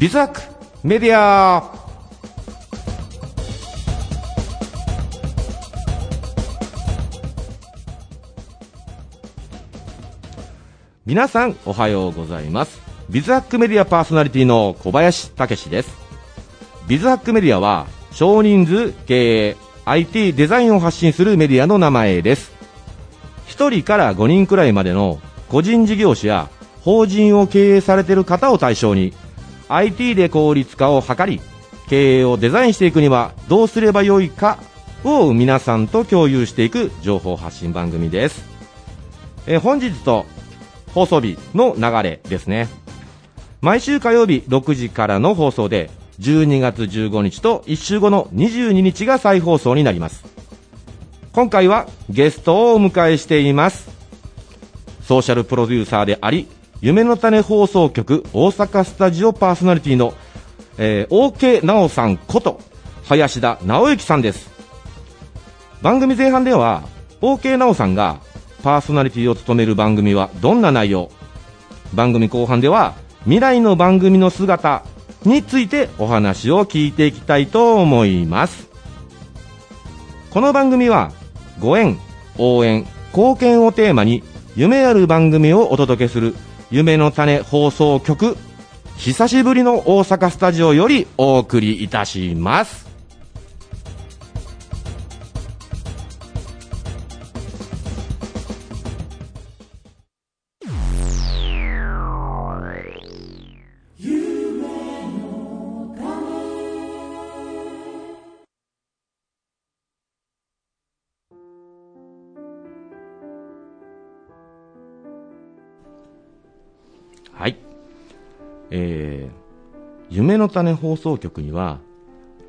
ビズハックメディア皆さんおはようございます。ビズハックメディアパーソナリティの小林武史です。ビズハックメディアは少人数経営 IT デザインを発信するメディアの名前です。1人から5人くらいまでの個人事業主や法人を経営されている方を対象に IT で効率化を図り経営をデザインしていくにはどうすればよいかを皆さんと共有していく情報発信番組です。え本日と放送日の流れですね。毎週火曜日6時からの放送で12月15日と1週後の22日が再放送になります。今回はゲストをお迎えしています。ソーシャルプロデューサーであり夢の種放送局大阪スタジオパーソナリティの、えー、OK 直さんこと林田直之さんです。番組前半では OK 直さんがパーソナリティを務める番組はどんな内容。番組後半では未来の番組の姿についてお話を聞いていきたいと思います。この番組はご縁応援貢献をテーマに夢ある番組をお届けする夢の種放送局久しぶりの大阪スタジオよりお送りいたします。えー、夢の種放送局には、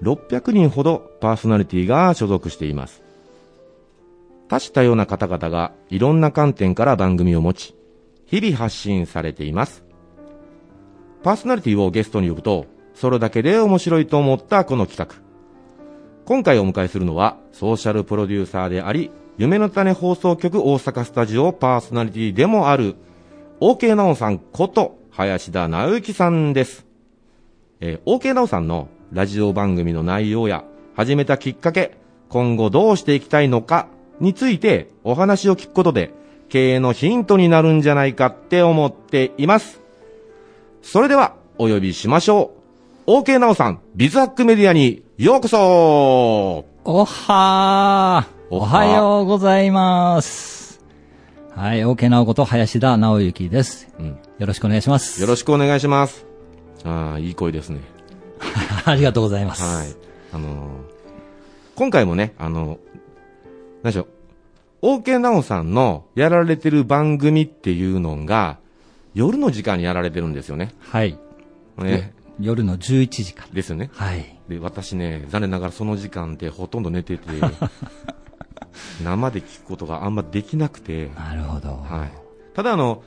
600人ほどパーソナリティが所属しています。多種多様な方々がいろんな観点から番組を持ち、日々発信されています。パーソナリティをゲストに呼ぶと、それだけで面白いと思ったこの企画。今回お迎えするのは、ソーシャルプロデューサーであり、夢の種放送局大阪スタジオパーソナリティでもある、OK 直さんこと林田直之さんです。えー、OK 直さんのラジオ番組の内容や始めたきっかけ、今後どうしていきたいのかについてお話を聞くことで経営のヒントになるんじゃないかって思っています。それではお呼びしましょう。OK 直さん、ビズハックメディアにようこそおはーおはようございます。はい、OK 直子と林田直之です。うん。よろしくお願いします。よろしくお願いします。ああ、いい声ですね。ありがとうございます。はい。あのー今回もね、あの何でしょう、OK なおさんのやられてる番組っていうのが、夜の時間にやられてるんですよね。はい。ね。夜の11時から。ですよね。はい。で、私ね、残念ながらその時間ってほとんど寝てて、生で聞くことがあんまできなくて、なるほど。はい。ただあの、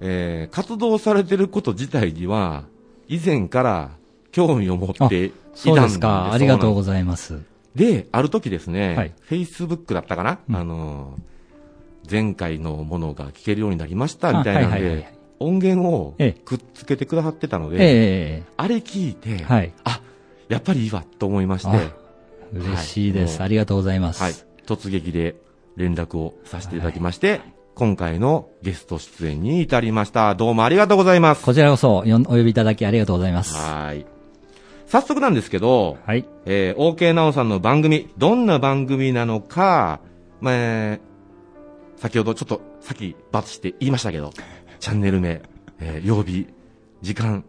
えー活動されてること自体には、以前から興味を持っていたんですそうですか。ありがとうございます。で、ある時ですね、はい Facebook だったかな、うんあのー、前回のものが聞けるようになりましたみたいなんあはいはいはいで、音源をええくっつけてくださってたので、えあれ聞いて、えはい。あ、やっぱりいいわと思いまして、あ嬉しいです、はいありがとうございます。はい、突撃で連絡をさせていただきまして、今回のゲスト出演に至りました。どうもありがとうございます。こちらこそお呼びいただきありがとうございます。はい。早速なんですけど、はい。えー、OK なおさんの番組、どんな番組なのか、まあえー先ほどちょっと、さっき罰して言いましたけど、チャンネル名、えー曜日、時間、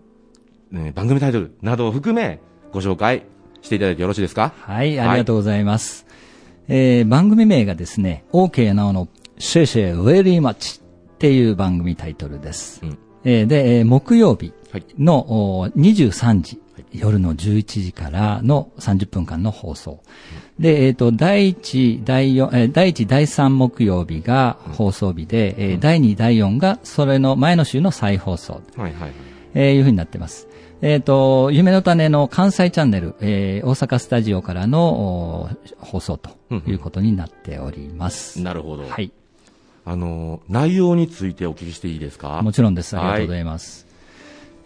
ね番組タイトルなどを含め、ご紹介していただいてよろしいですか？はい、ありがとうございます。えー番組名がですね、OK なおのシェシェウェリーマッチっていう番組タイトルです。うんえーで、えー木曜日はい。のお23時、夜の11時からの30分間の放送。で、えっ、と、第1、第4、えー第1、第3木曜日が放送日で、えー第2、第4がそれの前の週の再放送。はいはい。えーいうふうになってます。えっ、と、夢の種の関西チャンネル、えー大阪スタジオからのお放送ということになっております。なるほど。はい。あのー、内容についてお聞きしていいですか？もちろんです。ありがとうございます。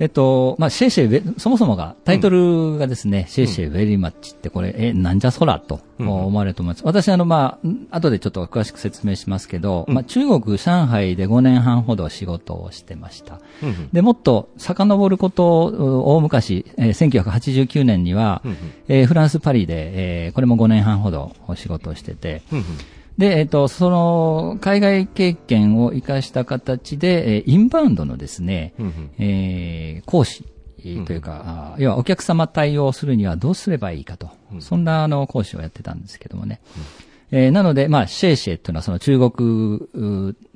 えっと、まあ、シェイシェイそもそもが、タイトルがですね、シェイシェイウェリーマッチってこれ、え、なんじゃそら？と思われると思います。私、あの、まあ、後でちょっと詳しく説明しますけど、まあ、中国、上海で5年半ほど仕事をしてました。で、もっと遡ることを、大昔、えー、1989年には、えー、フランス・パリで、えー、これも5年半ほど仕事をしてて、で、えっ、と、その、海外経験を生かした形で、えー、インバウンドのですね、うんうん、えー、講師というか、うん、要はお客様対応するにはどうすればいいかと、うん、そんなあの講師をやってたんですけどもね。うん、えー、なので、まあ、シェイシェイというのはその中国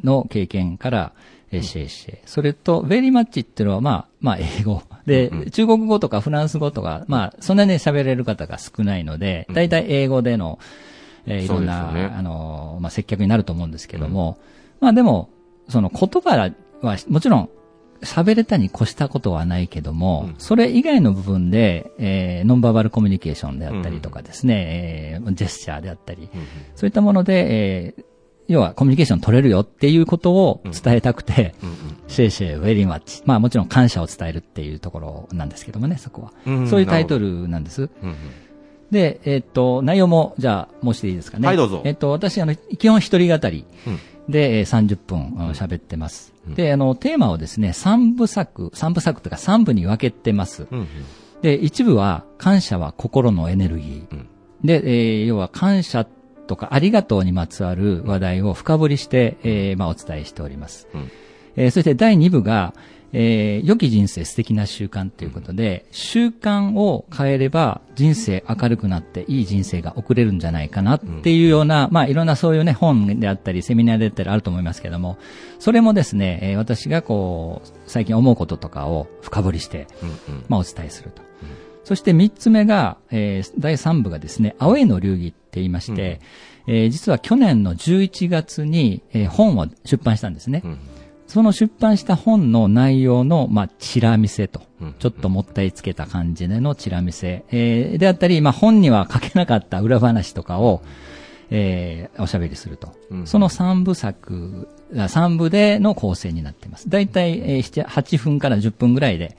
の経験から、えー、シェイシェイ。それと、ベリーマッチっていうのは、まあ、まあ、英語。で、中国語とかフランス語とか、まあ、そんなに喋れる方が少ないので、大体英語での、うんえー、いろんな、ね、あの、まあ、接客になると思うんですけども、うん、まあでも、その言葉はもちろん喋れたに越したことはないけども、うん、それ以外の部分で、えー、ノンバーバルコミュニケーションであったりとかですね、うん、えー、ジェスチャーであったり、うん、そういったもので、えー、要はコミュニケーション取れるよっていうことを伝えたくて、シェイシェイ、ウェリーマッチ。まあもちろん感謝を伝えるっていうところなんですけどもね、そこは。そういうタイトルなんです。で、えっ、と、内容も、じゃあ、申していいですかね。はい、どうぞ。えっ、と、私、あの、基本一人語りで、うん、30分喋ってます、うん。で、あの、テーマをですね、3部作、3部作というか3部に分けてます。うんうん、で、一部は、感謝は心のエネルギー。うん、で、えー、要は、感謝とかありがとうにまつわる話題を深掘りして、えー、まあ、お伝えしております。うん、えー、そして第2部が、えー、良き人生素敵な習慣ということで、習慣を変えれば人生明るくなっていい人生が送れるんじゃないかなっていうような、うん、まあいろんなそういうね、本であったり、セミナーであったりあると思いますけども、それもですね、えー、私がこう、最近思うこととかを深掘りして、まあお伝えすると。うん、そして三つ目が、えー、第三部がですね、アウェイの流儀って言いまして、うん、えー、実は去年の11月に、えー、本を出版したんですね。うんその出版した本の内容の、まあ、チラ見せと、ちょっともったいつけた感じでのチラ見せ、えー、であったり、まあ、本には書けなかった裏話とかを、えー、おしゃべりすると。その三部作、三部での構成になっています。だいたい、えー、8分から10分ぐらいで、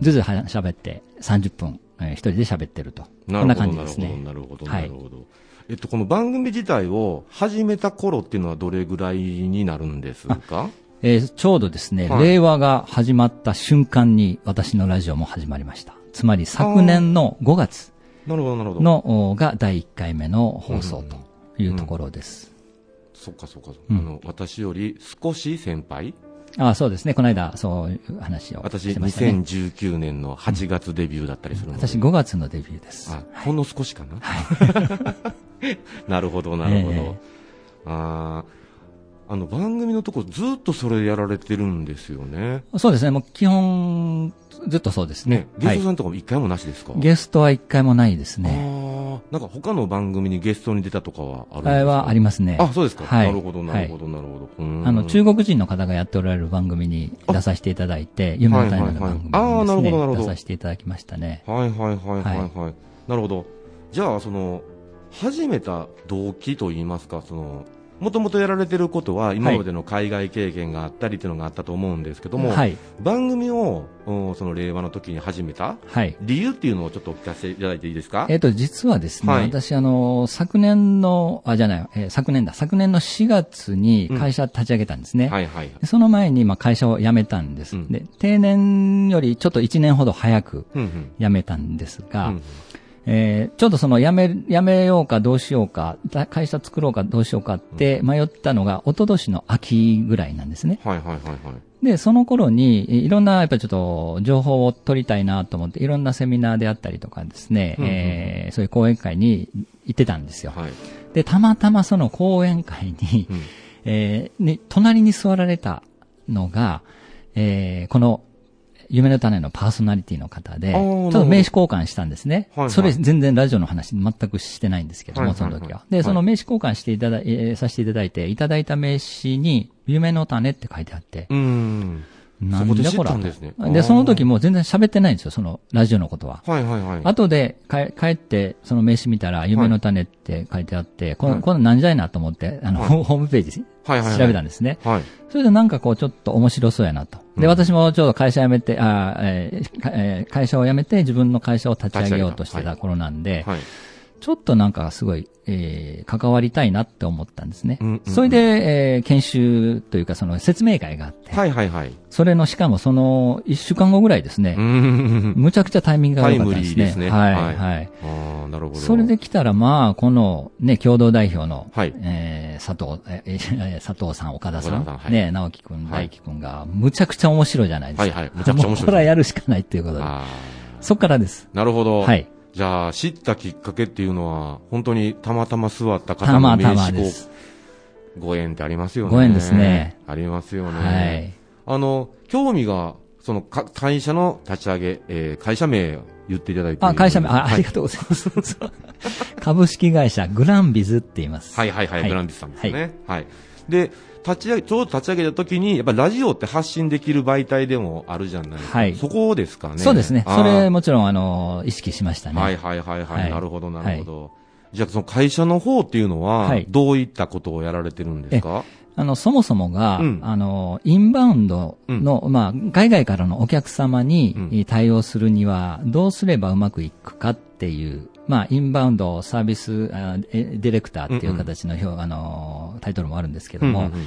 ずつ喋って30分、えー、一人で喋ってると。こんな感じですね。なるほど、なるほど。はいえっと、この番組自体を始めた頃っていうのはどれぐらいになるんですか？えー、ちょうどですね、はい、令和が始まった瞬間に私のラジオも始まりました。つまり昨年の5月のが第1回目の放送というところです。うん、そっかそっか、うん、あの、私より少し先輩？あそうですね。この間、そういう話をしてました、ね。私、2019年の8月デビューだったりするので、うん、私、5月のデビューです。あ、ほんの少しかな？はい、なるほど、なるほど。えー、ああの番組のとこずっとそれやられてるんですよね。そうですね。もう基本、ずっとそうですね。ねゲストさんとかも一回もなしですか、はい、ゲストは一回もないですね。ああ、なんか他の番組にゲストに出たとかはあるんですか？はありますね。あ、そうですか。はい、なるほど、なるほど、なるほど。あの、中国人の方がやっておられる番組に出させていただいて、夢のタイムの番組にね、ああ、なるほど、なるほど。出させていただきましたね。はいはいはいはいはい。はい、なるほど。じゃあ、その、始めた動機といいますか、その、もともとやられてることは今までの海外経験があったりというのがあったと思うんですけども、はい、番組をその令和の時に始めた、はい、理由っていうのをちょっとお聞かせいただいていいですか、えーと、実はですね、はい、私あの昨年のあじゃない、えー、昨年だ。昨年の4月に会社立ち上げたんですね、うんはいはい、その前にまあ会社を辞めたんです、うん、で定年よりちょっと1年ほど早く辞めたんですが、うんうんえー、ちょっとその辞め、辞めようかどうしようか、会社作ろうかどうしようかって迷ったのが、一昨年の秋ぐらいなんですね。はいはいはいはい。で、その頃に、いろんな、やっぱりちょっと、情報を取りたいなと思って、いろんなセミナーであったりとかですね、うんうん、えー、そういう講演会に行ってたんですよ。はい、で、たまたまその講演会に、うん、えー、に、隣に座られたのが、えー、この夢の種のパーソナリティの方で、ちょっと名刺交換したんですね。はいはい、それ全然ラジオの話全くしてないんですけども、その時は。で、その名刺交換していただ、えー、させていただいて、いただいた名刺に、夢の種って書いてあって、うんなんだこら。ですね。で、その時もう全然喋ってないんですよ、そのラジオのことは。はいはいはい。後で帰って、その名刺見たら、夢の種って書いてあって、はい、この、この何じゃいなと思って、あの、はい、ホームページ、調べたんですね。はい。それでなんかこう、ちょっと面白そうやなと。で、私もちょうど会社辞めて、あえーかえー会社を辞めて自分の会社を立ち上げようとしてた頃なんで、はい。ちょっとなんかすごい、えー関わりたいなって思ったんですね。うんうんうんそれで、えー研修というかその説明会があって、はいはいはい。それのしかもその1週間後ぐらいですねう、ん。むちゃくちゃタイミングが良かったですね。すねはい、はいはい。ああ、なるほど。それで来たら、まあ、この、ね、共同代表の、はいえー佐藤、えー佐藤さん、岡田さん、さんはいね、直樹くん、はい大輝くんが、むちゃくちゃ面白いじゃないですか。はいはいむちゃくちゃ面白いもうこれはやるしかないっていうことで。あそっからです。あ、なるほど。はい。じゃあ、知ったきっかけっていうのは、本当にたまたま座った方たの名またま刺ごです。ご縁ってありますよね。ご縁ですね。ありますよね。はい。あの、興味が、そのか、会社の立ち上げ、えー会社名言っていただいていいあ、会社名、あ、はいありがとうございます。株式会社グランビズって言います。はいはいはい、はいグランビスさんですね。はい。で、立ち上げ、ちょうど立ち上げた時に、やっぱりラジオって発信できる媒体でもあるじゃないですか。はいそこですかね。そうですね。それもちろん、あの、意識しましたね。はいはいはいはい。はいなるほどなるほど。じゃあ、その会社の方っていうのは、はいどういったことをやられてるんですか？あの、そもそもが、うんあの、インバウンドの、まあ、海外からのお客様に、うん対応するには、どうすればうまくいくかっていう、まあ、インバウンドサービスあえディレクターっていう形の表、あの、タイトルもあるんですけども、うんうんうん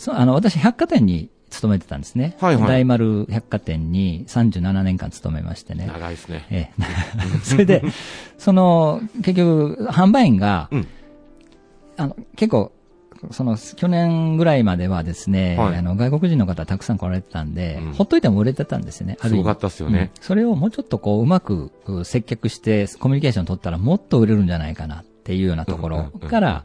そうあの、私、百貨店に勤めてたんですね。はいはい大丸百貨店に37年間勤めましてね。長いですね。ええ、それで、その、結局、販売員が、うんあの、結構、その、去年ぐらいまではですね、はいあの、外国人の方たくさん来られてたんで、うんほっといても売れてたんですよね、ある意味すごかったですよね。うんそれをもうちょっとこう、うまくう接客して、コミュニケーション取ったらもっと売れるんじゃないかなっていうようなところから、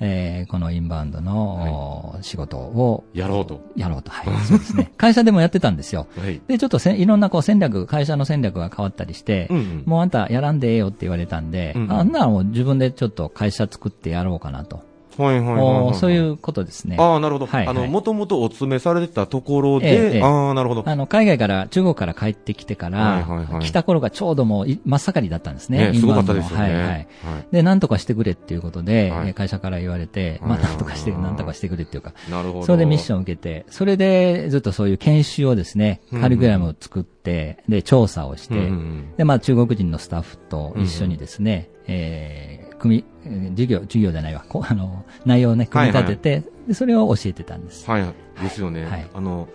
えーこのインバウンドの、仕事をやろうと。やろうと。はい、そうですね。会社でもやってたんですよ。はい。で、ちょっとせんいろんなこう戦略、会社の戦略が変わったりして、うんうんもうあんたやらんでええよって言われたんで、うんうんあんならもう自分でちょっと会社作ってやろうかなと。はいはいはい。そういうことですね。ああ、なるほど。はいはいあの、もともとお勤めされてたところで、ああ、なるほど。あの、海外から、中国から帰ってきてから、はいはいはい来た頃がちょうどもうい真っ盛りだったんですね。ね、すごかったですよね。はいはい。はいで、なんとかしてくれっていうことで、会社から言われて、はいまあ、なんとかして、なんとかしてくれっていうか、なるほど。それでミッションを受けて、それでずっとそういう研修をですね、うんカリキュラムを作って、で、調査をして、うんうんうんで、まあ、中国人のスタッフと一緒にですね、えー組み、えー授業、授業じゃないわ、こうあの、内容をね、組み立てて、でそれを教えてたんです。はい、ですよね、はいあの。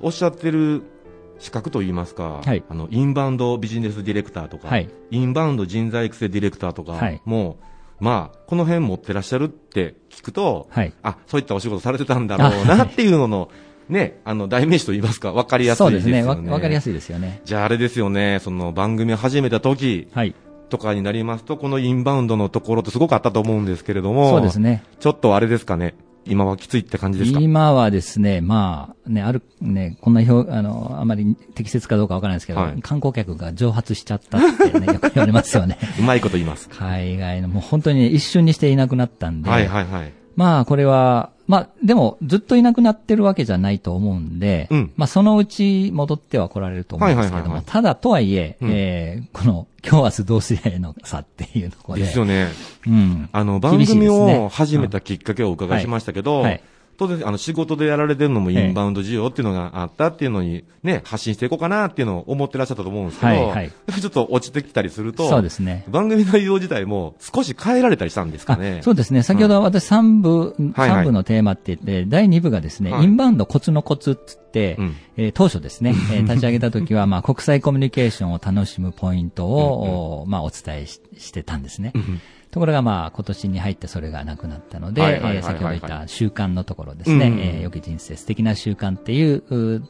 おっしゃってる資格といいますか、はいあの、インバウンドビジネスディレクターとか、はいインバウンド人材育成ディレクターとか、はいもう、まあ、この辺持ってらっしゃるって聞くと、はい。あ、そういったお仕事されてたんだろうなっていうのの、ね、あの、代名詞といいますか、わかりやすいでよね。ですすね。わわかりやすいですよね。じゃああれですよね、その番組を始めた時はい。とかになりますと、このインバウンドのところってすごくあったと思うんですけれども、そうですね。ちょっとあれですかね、今はきついって感じですか？今はですね、まあ、ね、ある、ね、こんな表、あの、あまり適切かどうかわからないですけど、はい観光客が蒸発しちゃったってね、よく言われますよね。うまいこと言います。海外の、もう本当にね、一瞬にしていなくなったんで、はいはいはい。まあ、これは、まあ、でも、ずっといなくなってるわけじゃないと思うんで、うんまあ、そのうち戻っては来られると思うんですけども、はいはいはいはいただ、とはいえ、うんえーこの、今日明日どうすりゃいいのさっていうところで。ですよね。うん。あの、番組を始めたきっかけをお伺いしましたけど、はいはい当然、あの、仕事でやられてるのもインバウンド需要っていうのがあったっていうのに、ね、発信していこうかなっていうのを思ってらっしゃったと思うんですけど、はいはい。ちょっと落ちてきたりすると、そうですね。番組内容自体も少し変えられたりしたんですかね。あそうですね。先ほど私3部、はいはい。三部のテーマって言って、第2部がですね、はい。インバウンドコツのコツっつって、うん。えー当初ですね、えー立ち上げた時は、まあ、国際コミュニケーションを楽しむポイントを、おまあ、お伝えししてたんですね。ところが、まあ、今年に入ってそれがなくなったので、先ほど言った習慣のところですね、うんうんうんえー良き人生、素敵な習慣っていう、う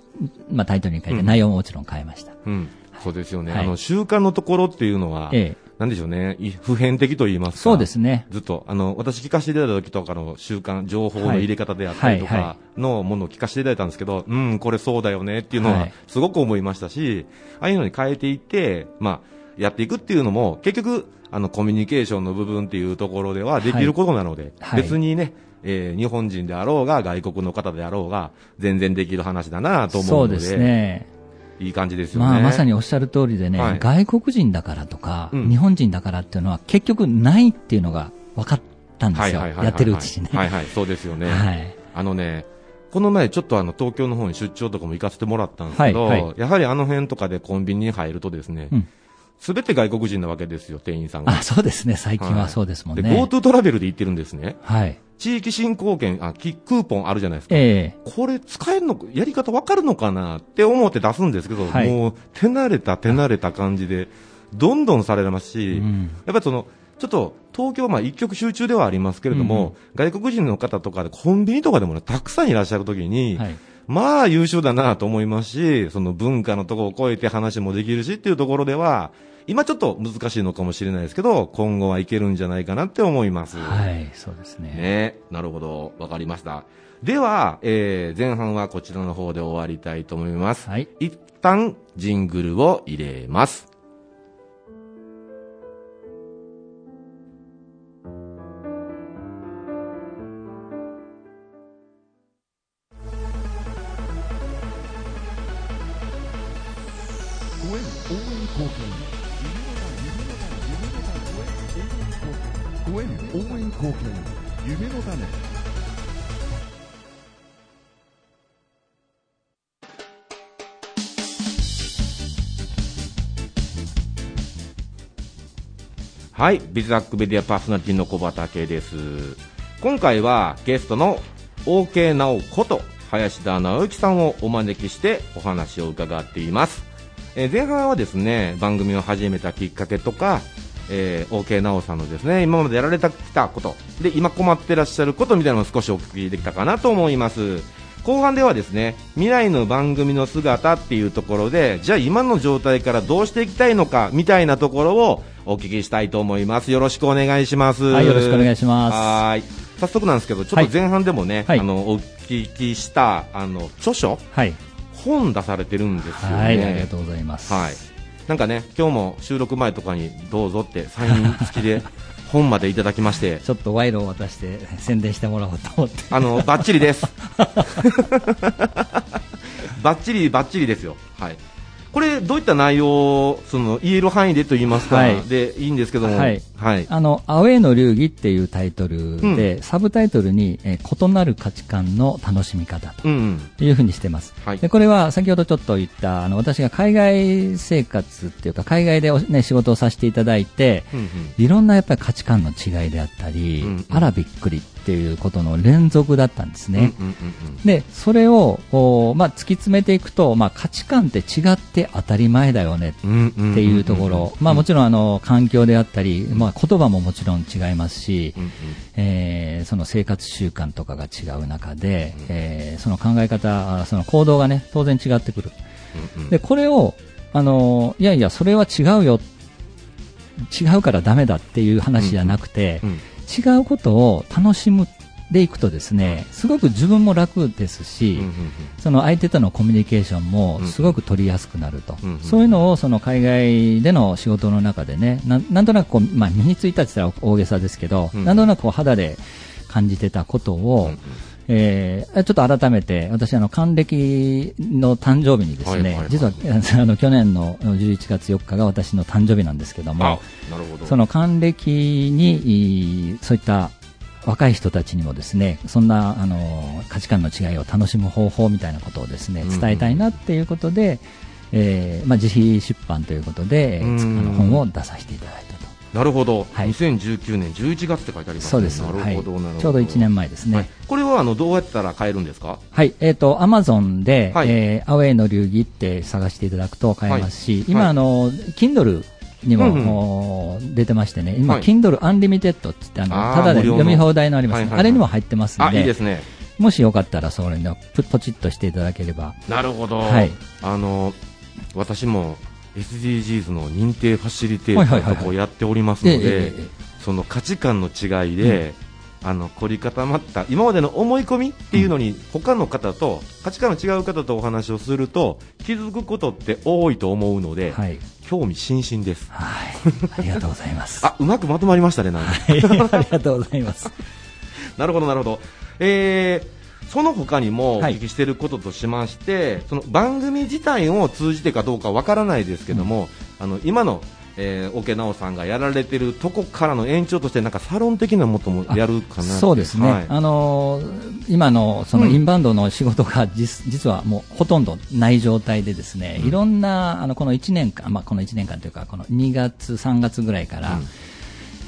まあ、タイトルに書いて内容ももちろん変えました。うん。そうですよね。はいあの、習慣のところっていうのは、ええなんでしょうね、い普遍的と言いますか。そうですね。ずっと、あの、私聞かせていただいた時とかの習慣、情報の入れ方であったりとかのものを聞かせていただいたんですけど、うん、これそうだよねっていうのははいすごく思いましたし、ああいうのに変えていって、まあ、やっていくっていうのも、結局、あの、コミュニケーションの部分っていうところではできることなので、はい別にね、えー日本人であろうが、外国の方であろうが、全然できる話だなと思うので、そうですね。いい感じですよね。まあ、まさにおっしゃる通りでね、はい外国人だからとか、うん日本人だからっていうのは結局ないっていうのが分かったんですよ。やってるうちにね。はいはい、そうですよね。はい。あのね、この前ちょっとあの東京の方に出張とかも行かせてもらったんですけど、はいはいやはりあの辺とかでコンビニに入るとですねうん、すべ、て外国人なわけですよ、店員さんが。あ、そうですね。最近はそうですもんで、ね。GoTo トラベルで行ってるんですね。はい。地域振興券、あ、キクーポンあるじゃないですか。えこれ使えるの、やり方わかるのかなって思って出すんですけど、はいもう手慣れた手慣れた感じで、どんどんされますえし、うん。やっぱりその、ちょっと東京、まあ一極集中ではありますけれども、外国人の方とかでコンビニとかでもね、たくさんいらっしゃるときに、はい。まあ優秀だなと思いますし、その文化のところを超えて話もできるしっていうところでは、今ちょっと難しいのかもしれないですけど、今後はいけるんじゃないかなって思います。はい、そうですね。ね、なるほど、わかりました。では、えー、前半はこちらの方で終わりたいと思います。はい。一旦、ジングルを入れます。ご縁応援貢献ご縁応援貢献夢の種はい、ビズダックメディアパーソナリティの小畑です。今回はゲストの OK 直こと林田直之さんをお招きしてお話を伺っています。え前半はですね、番組を始めたきっかけとか、えー、OK 直さんのですね、今までやられてきたこと、で、今困ってらっしゃることみたいなのを少しお聞きできたかなと思います。後半ではですね、未来の番組の姿っていうところで、じゃあ今の状態からどうしていきたいのか、みたいなところをお聞きしたいと思います。よろしくお願いします。はいよろしくお願いしますはーい。早速なんですけど、ちょっと前半でもね、はいあの、お聞きした、あの、著書はい。本出されてるんですよね。はい、ありがとうございます。はい。なんかね、今日も収録前とかにどうぞってサイン 付きで本までいただきまして、ちょっと賄賂を渡して宣伝してもらおうと思って。あの、バッチリです。バッチリ、バッチリですよ。はい。これ、どういった内容を、その、言える範囲でと言いますか、はいでいいんですけども、はいはい。あの、アウェイの流儀っていうタイトルで、サブタイトルに、えー異なる価値観の楽しみ方とうんうん。いうふうにしてます。はいで、これは先ほどちょっと言った、あの、私が海外生活っていうか、海外でおね、仕事をさせていただいて、うんうんいろんなやっぱり価値観の違いであったり、うんうんあらびっくりっていうことの連続だったんですね。うんうんうんで、それを、おまあ、突き詰めていくと、まあ、価値観って違って当たり前だよねうんうんうんうんっていうところ、まあ、もちろんあの環境であったり、まあ、言葉ももちろん違いますし、うんうん。えーその生活習慣とかが違う中で、えーその考え方、あその行動がね、当然違ってくる。うんうん。で、これを、あのいやいや、それは違うよ、違うからダメだっていう話じゃなくて、うん違うことを楽しむでいくとですね、すごく自分も楽ですし、うんうんその相手とのコミュニケーションもうんすごく取りやすくなると、うんうんそういうのをその海外での仕事の中でね、ななんとなくこう、まあ、身についたって言ったら大げさですけど、うんなんとなくこう肌で感じてたことを、うんうん。えーちょっと改めて、私、あの、還暦の誕生日にですね、はいはいはい。実は、あの、去年の11月4日が私の誕生日なんですけどあも、ど。その還暦に、いそういった若い人たちにもですね、そんな、あの、価値観の違いを楽しむ方法みたいなことをですね、うんうん。伝えたいなっていうことで、えーまあ、自費出版ということで、うん。あの本を出させていただいたと。なるほど、はい。2019年11月って書いてありますね。そうです。なるほど、はい。ちょうど1年前ですね。はい、これはあのどうやったら買えるんですか？はい、えっ、と、アマゾンで、はい。えーアウェイの流儀って探していただくと買えますし、はい。今、はい。あの、Kindle にも、う出てましてね、今、はい。Kindle Unlimited って言って、あの、ただで読み放題のあります、はいはいはい。あれにも入ってますんあ、で、いいですね。もしよかったら、それの、ポポチッとしていただければ。なるほど。はい。あの、私も SDGs の認定ファシリテーターとこをやっておりますのでええ、その価値観の違いで、あの凝り固まった今までの思い込みっていうのに、他の方と価値観の違う方とお話をすると気づくことって多いと思うので、はい。興味津々です。はい。ありがとうございます。あ、うまくまとまりましたね、なんか。はい、ありがとうございます。なるほど、なるほど。えーその他にもおはい聞きしていることとしまして、その番組自体を通じてかどうかわからないですけども、あの今の、えー、桶直さんがやられてるとこからの延長としてなんかサロン的なものもやるかなそうですね、はい。あのー今のそのインバウンドの仕事が実,、実はもうほとんどない状態でですね、いろんなあのこの1年間、まあ、この1年間というかこの2月3月ぐらいから、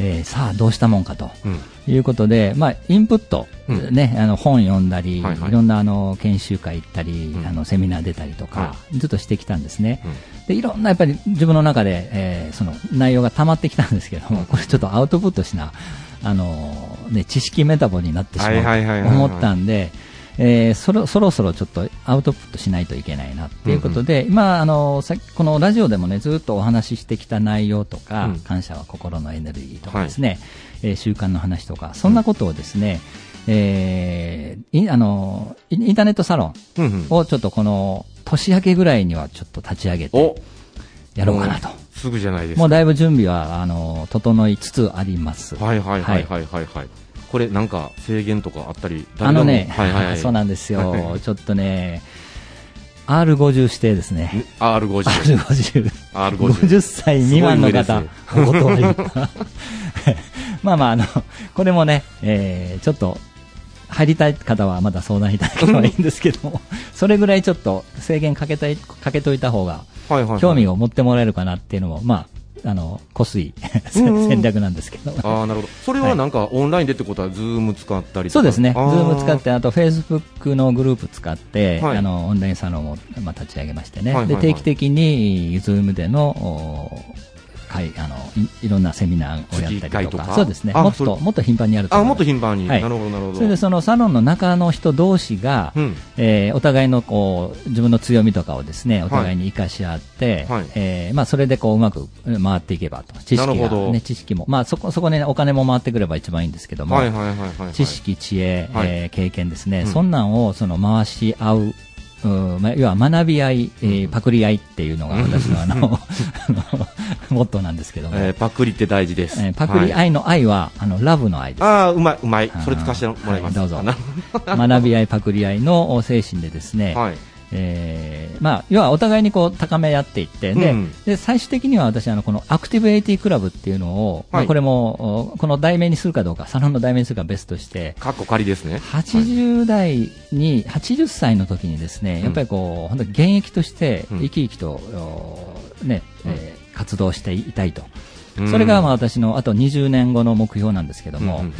えーさあどうしたもんかと。うんいうことで、まあ、インプット、うん。ね、あの本読んだり、はいろんなあの研修会行ったり、うん。あのセミナー出たりとかは、ずっとしてきたんですね。うん。でいろんなやっぱり自分の中で、えーその内容が溜まってきたんですけども、これちょっとアウトプットしな、あのーね、知識メタボになってしまうと思ったんで、えーそろそろそろちょっとアウトプットしないといけないなっていうことで、今、あのさっきこのラジオでもね、ずっとお話ししてきた内容とか、うん感謝は心のエネルギーとかですね、えー習慣の話とか、そんなことをですね、えーいあのインターネットサロンうんうんをちょっとこの年明けぐらいにはちょっと立ち上げておやろうかなと。すぐじゃないですか。もうだいぶ準備は、あの、整いつつあります。はいはいはいはいはいはい。これなんか制限とかあったり、あのね、はいはいはい。そうなんですはよ。い ちょっとね、R50 指定ですね。R50。R50。R50 50歳未満の方、すお断り。まあまあ、あの、これもね、えーちょっと、入りたい方はまだ相談いただければいいんですけども、それぐらいちょっと制限かけたい、かけといた方が。興味を持ってもらえるかなっていうのも、まあ、あの、こすい 戦略なんですけど。ああ、なるほど。それはなんかオンラインでってことは、ズーム使ったりそうですね、ズあー。ム使って、あとフェイスブックのグループ使って、はい。あのオンラインサロンを、まあ、立ち上げましてね、はいはいはい。で定期的にズームでのお会あのいいろんなセミナーをやったりとか、回とか？そうですね。もっともっと頻繁にやるとあ、もっと頻繁に。はい。なるほどなるほど。それでそのサロンの中の人同士が、うん。えーお互いのこう自分の強みとかをですねお互いに生かし合って、はい。えーまあ、それでこううまく回っていけばと。知識が、ね、知識も、まあ、そこそこで、ね、お金も回ってくれば一番いいんですけども、はいはいはいはいはい。知識、知恵、はい。えー経験ですね、うん。そんなんをその回し合う、うんまあ要は学び合い、えーパクリ合いっていうのが私のあの、モットーなんですけども、えーパクリって大事です。えーパクリはい愛の愛は、あのラブの愛です。ああ、うまい、うまいそれ使わせてもらいます。はいどうぞ 学び合い、パクリ合いの精神でですね、はい。えーまあ、要はお互いにこう高め合っていって、でうん。で最終的には私あのこのアクティブ AT クラブっていうのを、まあはい。これもおこの題名にするかどうかサロンの題名にするかは別としてかっこ仮ですね。80代に、80歳の時にですね、やっぱりこう、本当に現役としてうん。生き生きと、おね、えー活動していたいと。うん。それがまあ私のあと20年後の目標なんですけども、うんうんうん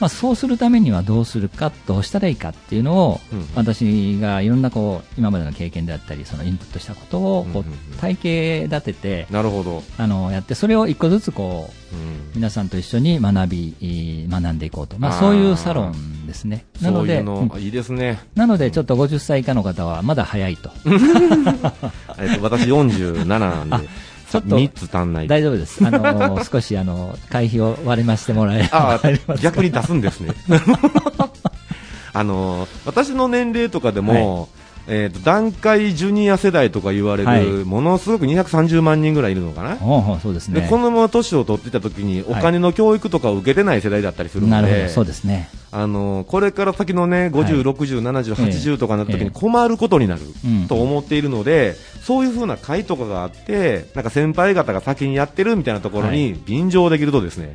まあそうするためにはどうするか、どうしたらいいかっていうのを、うん私がいろんなこう、今までの経験であったり、そのインプットしたことをこう体系立てて、なるほど。あの、やって、それを一個ずつこう、うん皆さんと一緒に学び、えー学んでいこうと。まあそういうサロンですね。なので、いいですね。なのでちょっと50歳以下の方はまだ早いと。えっと、私47なんで、ちょっと3つ足んない。大丈夫です。あの、少しあの、会費を割り増してもらえれば逆に出すんですね。あの、私の年齢とかでも、えっと、段階ジュニア世代とか言われる、はいものすごく230万人ぐらいいるのかな？ほうそうですね。でこのまま年を取っていた時にお金の教育とかを受けてない世代だったりするので、なるほど、そうですね。あのこれから先のね50、はい。60、70、80とかになった時ええ。に困ることになるうん。と思っているので、そういう風な会とかがあって、なんか先輩方が先にやってるみたいなところはに便乗できるとですね、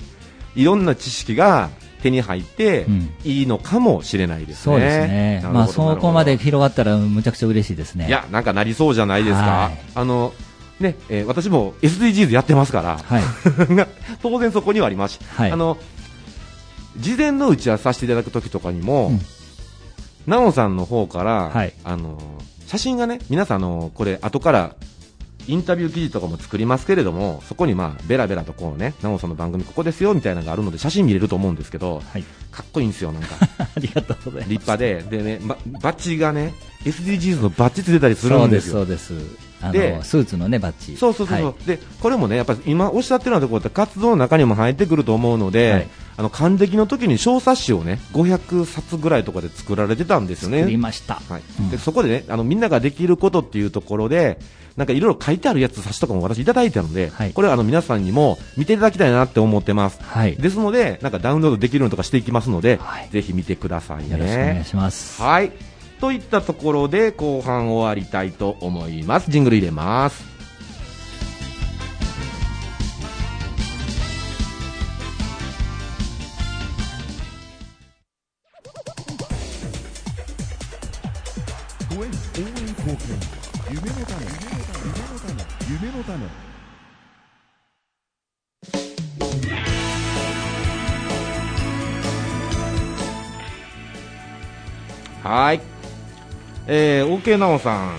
いろんな知識が手に入ってうん。いいのかもしれないですね。そうですね。まあそこまで広がったらむちゃくちゃ嬉しいですね。いや、なんかなりそうじゃないですか。はい。あのね、えー私も SDGs やってますから、はい。当然そこにはあります。し、はい。あの事前の打ち合わせさせていただくときとかにも、うんなおさんの方から、はいあの写真がね、皆さんあのこれ後からインタビュー記事とかも作りますけれども、そこにまあベラベラとこうね、なおさんの番組ここですよみたいなのがあるので写真見れると思うんですけど、はい。かっこいいんですよなんか ありがとうございます。立派で、でね、ばバッジがね、SDGs のバッジついてたりするそうんです、ですよ。そうです。あでの、スーツのね、バッジ。そうそうそうでこれもね、やっぱり今おっしゃってるようなところって活動の中にも入ってくると思うので、はいあの還暦の時に小冊子をね500冊ぐらいとかで作られてたんですよ作りね。ました。はいうんでそこでねあのみんなができることっていうところでなんかいろいろ書いてあるやつ冊子とかも私いただいたので、はいこれはあの皆さんにも見ていただきたいなって思ってます。はい。ですのでなんかダウンロードできるのとかしていきますので、はいぜひ見てくださいね。よろしくお願いします。はい。といったところで後半終わりたいと思います。ジングル入れます。夢の種はい。えー、OK なおさん、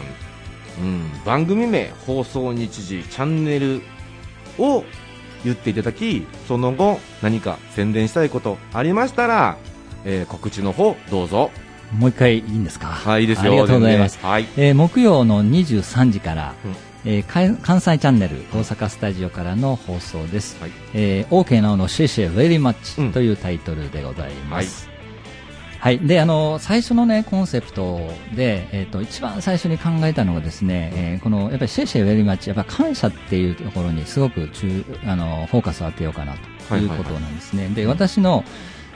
うん、番組名、放送日時、チャンネルを言っていただき、その後、何か宣伝したいことありましたら、えー告知の方、どうぞ。もう一回いいんですかはい、いいですよ。ありがとうございます。全然はい。えー木曜の23時から、うんえーか関西チャンネル大阪スタジオからの放送です。はいえー、OK なおのシェシェ very うん much というタイトルでございます。はい。で、あの、最初のね、コンセプトで、えっ、と、一番最初に考えたのがですね、えーこの、やっぱりシェシェ very much、やっぱ感謝っていうところにすごく中、あの、フォーカスを当てようかなということなんですね。で、私の、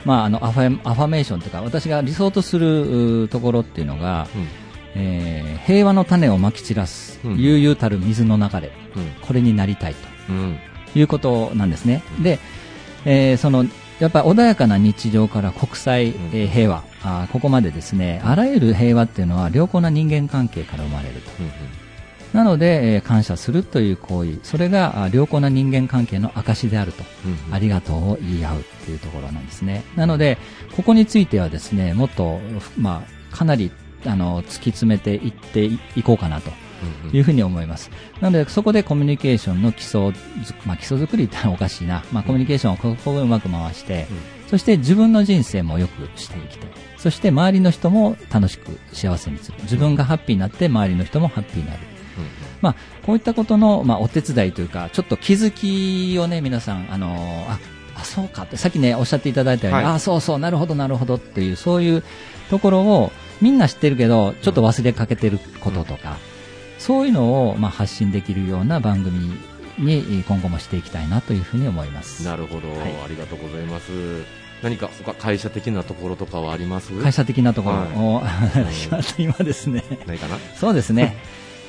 まあ、あのアファ、アファメーションというか、私が理想とするうところっていうのが、うんえー平和の種をまき散らす、うん悠々たる水の流れ、うんこれになりたい。ということなんですね。で、えーその、やっぱ穏やかな日常から国際、んえー平和あー、ここまでですね、あらゆる平和っていうのは良好な人間関係から生まれると。うんなので、えー感謝するという行為、それがあ良好な人間関係の証であると。うんありがとうを言い合うっていうところなんですね。なので、ここについてはですね、もっと、まあ、かなり、あの、突き詰めていっていいこうかなとうんいうふうに思います。なので、そこでコミュニケーションの基礎づ、まあ、基礎作りってのはおかしいな。まあ、コミュニケーションをここをうまく回して、そして自分の人生も良くしていきたい。そして周りの人も楽しく幸せにする。自分がハッピーになって周りの人もハッピーになる。まあ、こういったことの、まあ、お手伝いというか、ちょっと気づきをね、皆さん、あのーあ、あ、そうかって、さっきね、おっしゃっていただいたように、はいあ、そうそう、なるほど、なるほどっていう、そういうところを、みんな知ってるけど、ちょっと忘れかけてることとか、そういうのを、まあ、発信できるような番組に、今後もしていきたいなというふうに思います。なるほど、はいありがとうございます。何か他会社的なところとかはあります？会社的なところを、は 今ですね。ないかな？そうですね。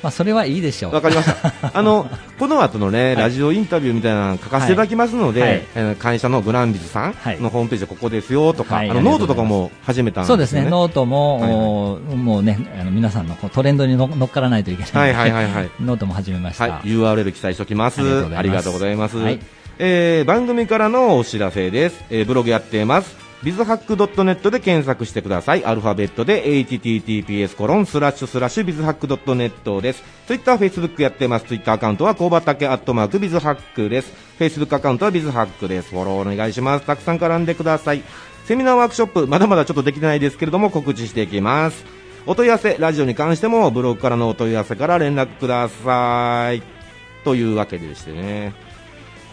まあ、それはいいでしょう。わかりました。あの、この後のね、いラジオインタビューみたいなの書かせていただきますので、はいはいえー会社のグランビズさんはいのホームページでここですよとか、はいあのノートとかも始めたんですよね。そうですね、ノートも、はいはいおもうね、あの皆さんのこうトレンドにの乗っからないといけないので、はいはいはいはい。ノートも始めました。はい、URL 記載しておきます。ありがとうございます。はいえー番組からのお知らせです。えーブログやっています。ビズハック .net で検索してください。アルファベットで https コロンスラッシュスラッシュビズハック .net です。Twitter、Facebook やってます。Twitter アカウントはコーバタケアットマークビズハックです。Facebook アカウントはビズハックです。フォローお願いします。たくさん絡んでください。セミナーワークショップ、まだまだちょっとできてないですけれども、告知していきます。お問い合わせ、ラジオに関しても、ブログからのお問い合わせから連絡ください。というわけでしてね、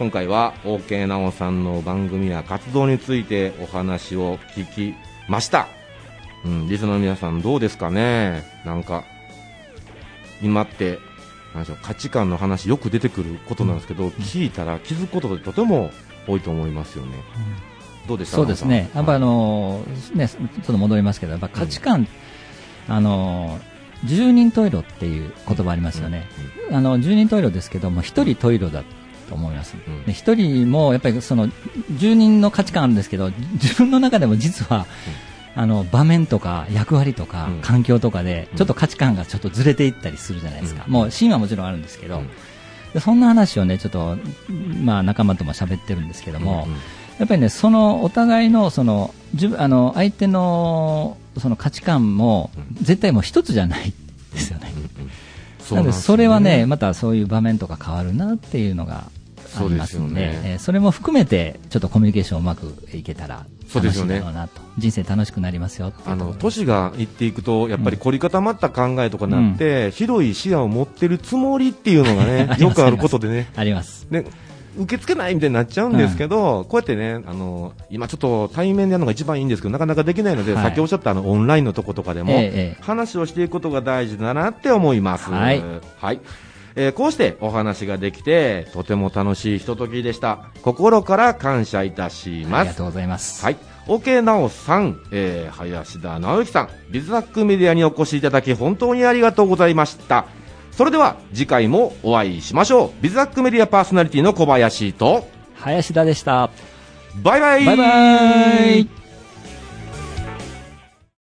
今回は OK なおさんの番組や活動についてお話を聞きました。うん、リスナーの皆さんどうですかね？なんか、今って、なんでしょう、価値観の話よく出てくることなんですけど、聞いたら気づくことでとても多いと思いますよね。どうでしたそうですね。やっぱあののーね、ちょっと戻りますけど、やっぱ価値観、あのー、十人十色っていう言葉ありますよね。あの、十人十色ですけども、一人十色だと思います。うん。で一人も、やっぱりその、十人の価値観あるんですけど、自分の中でも実は、あの、場面とか役割とかうん。環境とかで、うん。ちょっと価値観がちょっとずれていったりするじゃないですか。うん。もう、シーンはもちろんあるんですけど、うん。でそんな話をね、ちょっと、まあ仲間とも喋ってるんですけども、うんやっぱりね、そのお互いのその自分あの相手のその価値観も絶対もう一つじゃないですよね。なんでそれはね、またそういう場面とか変わるなっていうのがありますので、そうですよねえーそれも含めてちょっとコミュニケーションをうまくいけたらそうですよね。人生楽しくなりますよあの年がいっていくと、やっぱり凝り固まった考えとかになって、広い視野を持ってるつもりっていうのがね よくあることでね、あります。ね受け付けないみたいになっちゃうんですけど、こうやってね、あの今ちょっと対面でやるのが一番いいんですけど、なかなかできないので、はい。さっきおっしゃったあのオンラインのとことかでも、ええええ。話をしていくことが大事だなって思います。はい。はいえーこうしてお話ができて、とても楽しいひとときでした。心から感謝いたしますありがと。うございます。はい。OK なおさん、えー、林田直之さん、ビズハックメディアにお越しいただき本当にありがとうございました。それでは次回もお会いしましょう。ビズハックメディアパーソナリティの小林と、林田でした。バイバイバイバイ